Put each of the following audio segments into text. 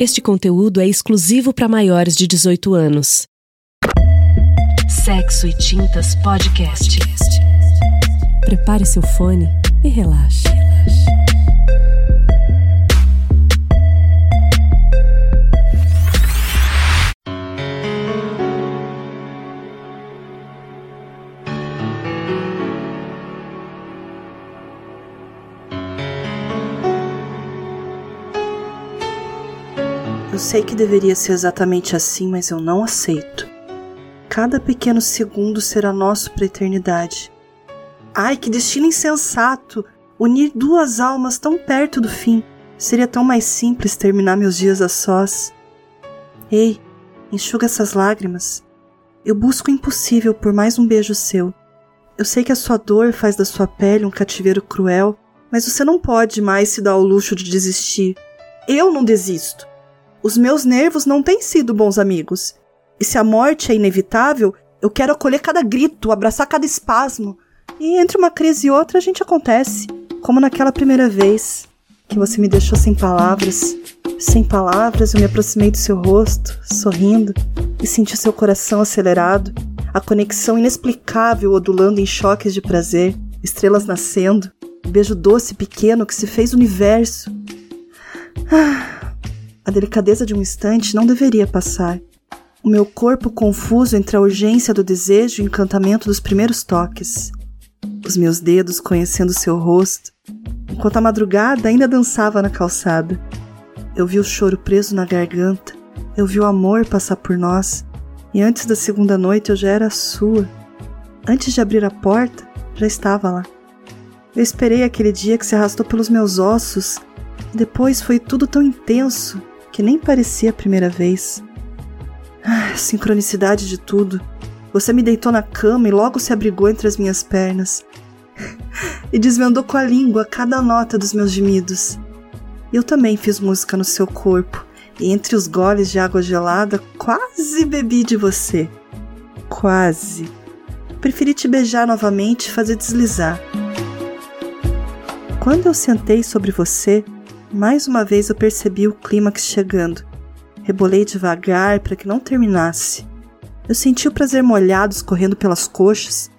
Este conteúdo é exclusivo para maiores de 18 anos. Sexo e Tintas Podcast. Prepare seu fone e relaxe. Eu sei que deveria ser exatamente assim, mas eu não aceito. Cada pequeno segundo será nosso para a eternidade. Ai, que destino insensato! Unir duas almas tão perto do fim. Seria tão mais simples terminar meus dias a sós. Ei, enxuga essas lágrimas. Eu busco o impossível por mais um beijo seu. Eu sei que a sua dor faz da sua pele um cativeiro cruel, mas você não pode mais se dar ao luxo de desistir. Eu não desisto. Os meus nervos não têm sido bons amigos. E se a morte é inevitável, eu quero acolher cada grito, abraçar cada espasmo. E entre uma crise e outra a gente acontece, como naquela primeira vez que você me deixou sem palavras. Sem palavras, eu me aproximei do seu rosto, sorrindo, e senti seu coração acelerado, a conexão inexplicável odulando em choques de prazer, estrelas nascendo, um beijo doce pequeno que se fez universo. Ah, a delicadeza de um instante não deveria passar. O meu corpo confuso entre a urgência do desejo e o encantamento dos primeiros toques. Os meus dedos conhecendo seu rosto, enquanto a madrugada ainda dançava na calçada. Eu vi o choro preso na garganta, eu vi o amor passar por nós, e antes da segunda noite eu já era sua. Antes de abrir a porta, já estava lá. Eu esperei aquele dia que se arrastou pelos meus ossos, e depois foi tudo tão intenso que nem parecia a primeira vez. Ah, sincronicidade de tudo. Você me deitou na cama e logo se abrigou entre as minhas pernas. e desvendou com a língua cada nota dos meus gemidos. Eu também fiz música no seu corpo, e entre os goles de água gelada, quase bebi de você. Quase. Preferi te beijar novamente e fazer deslizar. Quando eu sentei sobre você, mais uma vez eu percebi o clímax chegando. Rebolei devagar para que não terminasse. Eu senti o prazer molhado escorrendo pelas coxas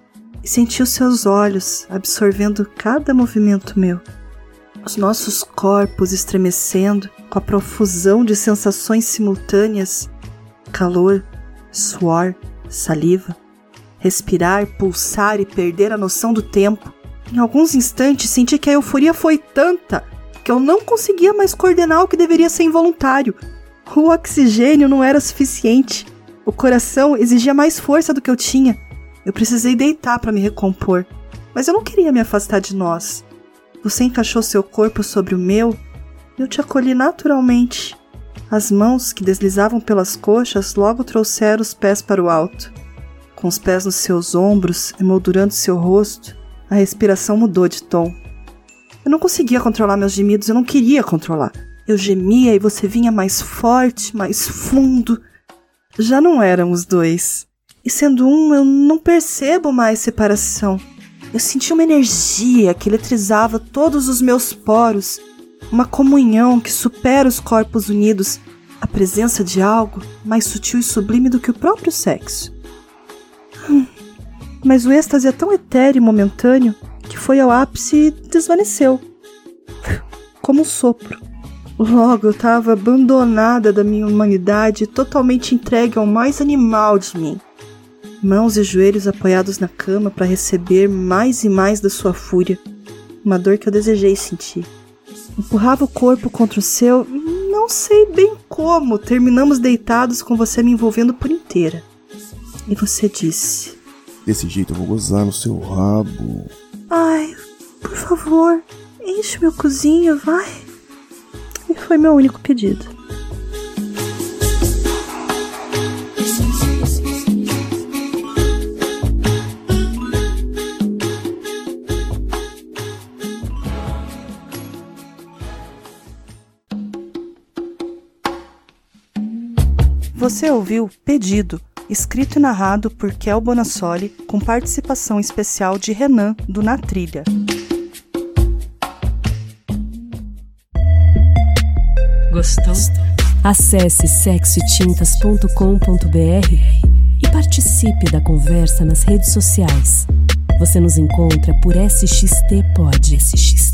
e senti os seus olhos absorvendo cada movimento meu. Os nossos corpos estremecendo com a profusão de sensações simultâneas: calor, suor, saliva. Respirar, pulsar e perder a noção do tempo. Em alguns instantes senti que a euforia foi tanta que eu não conseguia mais coordenar o que deveria ser involuntário. O oxigênio não era suficiente. O coração exigia mais força do que eu tinha. Eu precisei deitar para me recompor, mas eu não queria me afastar de nós. Você encaixou seu corpo sobre o meu e eu te acolhi naturalmente. As mãos que deslizavam pelas coxas logo trouxeram os pés para o alto. Com os pés nos seus ombros, emoldurando seu rosto, a respiração mudou de tom. Eu não conseguia controlar meus gemidos, eu não queria controlar. Eu gemia e você vinha mais forte, mais fundo. Já não eram os dois. E sendo um, eu não percebo mais separação. Eu senti uma energia que eletrizava todos os meus poros, uma comunhão que supera os corpos unidos, a presença de algo mais sutil e sublime do que o próprio sexo. Hum, mas o êxtase é tão etéreo e momentâneo foi ao ápice e desvaneceu. Como um sopro. Logo eu estava abandonada da minha humanidade, totalmente entregue ao mais animal de mim. Mãos e joelhos apoiados na cama para receber mais e mais da sua fúria. Uma dor que eu desejei sentir. Empurrava o corpo contra o seu, não sei bem como, terminamos deitados com você me envolvendo por inteira. E você disse: Desse jeito eu vou gozar no seu rabo. Ai, por favor, enche meu cozinho, vai. E foi meu único pedido. Você ouviu Pedido escrito e narrado por Kel Bonassoli, com participação especial de Renan, do Na Trilha. Gostou? Acesse sexoetintas.com.br e participe da conversa nas redes sociais. Você nos encontra por SXT Pod. SXT